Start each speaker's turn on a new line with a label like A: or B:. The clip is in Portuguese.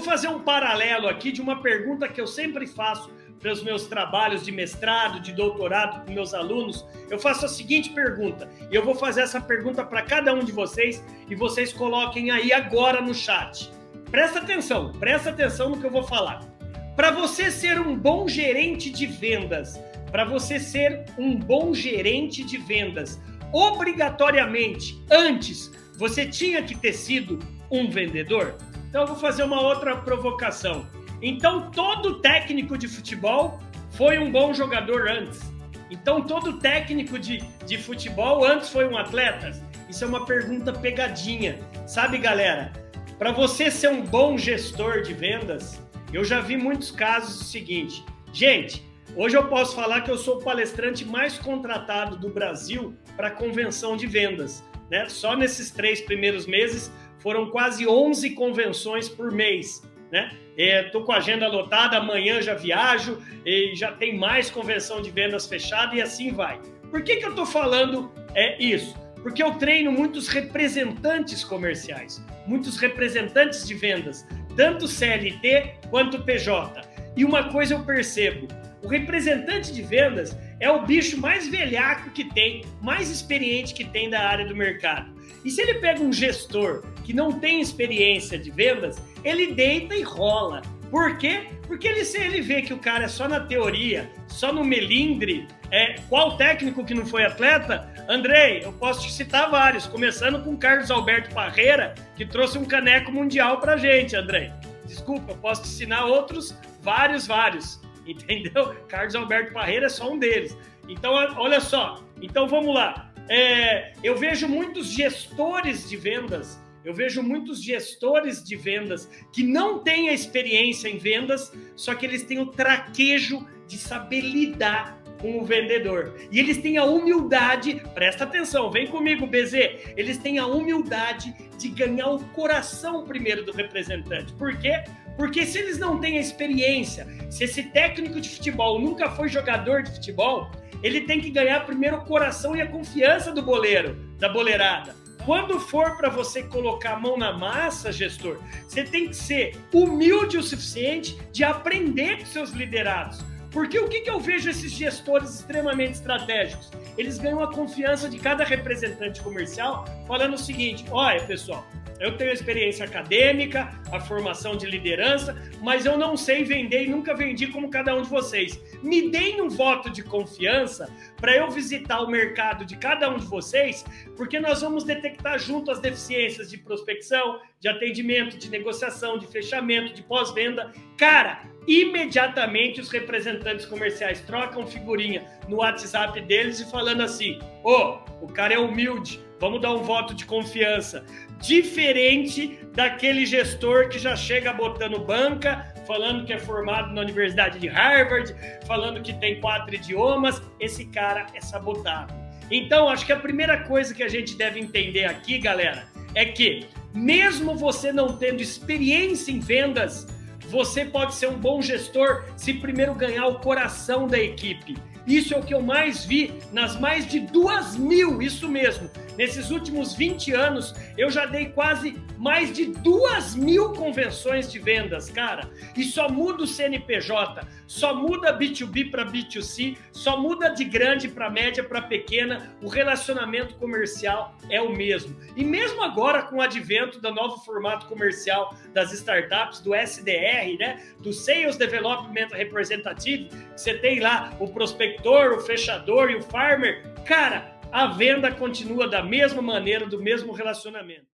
A: fazer um paralelo aqui de uma pergunta que eu sempre faço para os meus trabalhos de mestrado, de doutorado com meus alunos. Eu faço a seguinte pergunta, e eu vou fazer essa pergunta para cada um de vocês e vocês coloquem aí agora no chat. Presta atenção, presta atenção no que eu vou falar. Para você ser um bom gerente de vendas, para você ser um bom gerente de vendas, obrigatoriamente, antes, você tinha que ter sido um vendedor? Então eu vou fazer uma outra provocação. Então todo técnico de futebol foi um bom jogador antes. Então todo técnico de, de futebol antes foi um atleta? Isso é uma pergunta pegadinha. Sabe, galera? Para você ser um bom gestor de vendas, eu já vi muitos casos o seguinte. Gente, hoje eu posso falar que eu sou o palestrante mais contratado do Brasil para convenção de vendas. Né? Só nesses três primeiros meses foram quase 11 convenções por mês. Né? Estou com a agenda lotada, amanhã já viajo e já tem mais convenção de vendas fechada e assim vai. Por que, que eu estou falando é isso? Porque eu treino muitos representantes comerciais, muitos representantes de vendas, tanto CLT quanto PJ. E uma coisa eu percebo: o representante de vendas é o bicho mais velhaco que tem, mais experiente que tem da área do mercado. E se ele pega um gestor que não tem experiência de vendas, ele deita e rola. Por quê? Porque ele, se ele vê que o cara é só na teoria, só no melindre, é, qual técnico que não foi atleta? Andrei, eu posso te citar vários, começando com Carlos Alberto Parreira, que trouxe um caneco mundial pra gente, Andrei. Desculpa, eu posso te ensinar outros, vários, vários. Entendeu? Carlos Alberto Parreira é só um deles. Então, olha só. Então, vamos lá. É, eu vejo muitos gestores de vendas eu vejo muitos gestores de vendas que não têm a experiência em vendas, só que eles têm o traquejo de saber lidar com o vendedor. E eles têm a humildade, presta atenção, vem comigo, BZ. Eles têm a humildade de ganhar o coração primeiro do representante. Por quê? Porque se eles não têm a experiência, se esse técnico de futebol nunca foi jogador de futebol, ele tem que ganhar primeiro o coração e a confiança do boleiro, da boleirada. Quando for para você colocar a mão na massa, gestor, você tem que ser humilde o suficiente de aprender com seus liderados. Porque o que, que eu vejo esses gestores extremamente estratégicos? Eles ganham a confiança de cada representante comercial, falando o seguinte: olha, pessoal, eu tenho experiência acadêmica, a formação de liderança, mas eu não sei vender e nunca vendi como cada um de vocês. Me deem um voto de confiança para eu visitar o mercado de cada um de vocês, porque nós vamos detectar junto as deficiências de prospecção, de atendimento, de negociação, de fechamento, de pós-venda. Cara, imediatamente os representantes comerciais trocam figurinha no WhatsApp deles e falando assim: ô, oh, o cara é humilde, vamos dar um voto de confiança diferente daquele gestor que já chega botando banca, falando que é formado na Universidade de Harvard, falando que tem quatro idiomas. Esse cara é sabotado. Então, acho que a primeira coisa que a gente deve entender aqui, galera, é que mesmo você não tendo experiência em vendas, você pode ser um bom gestor se primeiro ganhar o coração da equipe. Isso é o que eu mais vi nas mais de duas mil, isso mesmo. Nesses últimos 20 anos, eu já dei quase mais de duas mil convenções de vendas, cara. E só muda o CNPJ, só muda B2B para B2C, só muda de grande para média para pequena. O relacionamento comercial é o mesmo. E mesmo agora, com o advento do novo formato comercial das startups, do SDR, né? Do Sales Development Representative, você tem lá o prospector o fechador e o farmer, cara, a venda continua da mesma maneira, do mesmo relacionamento.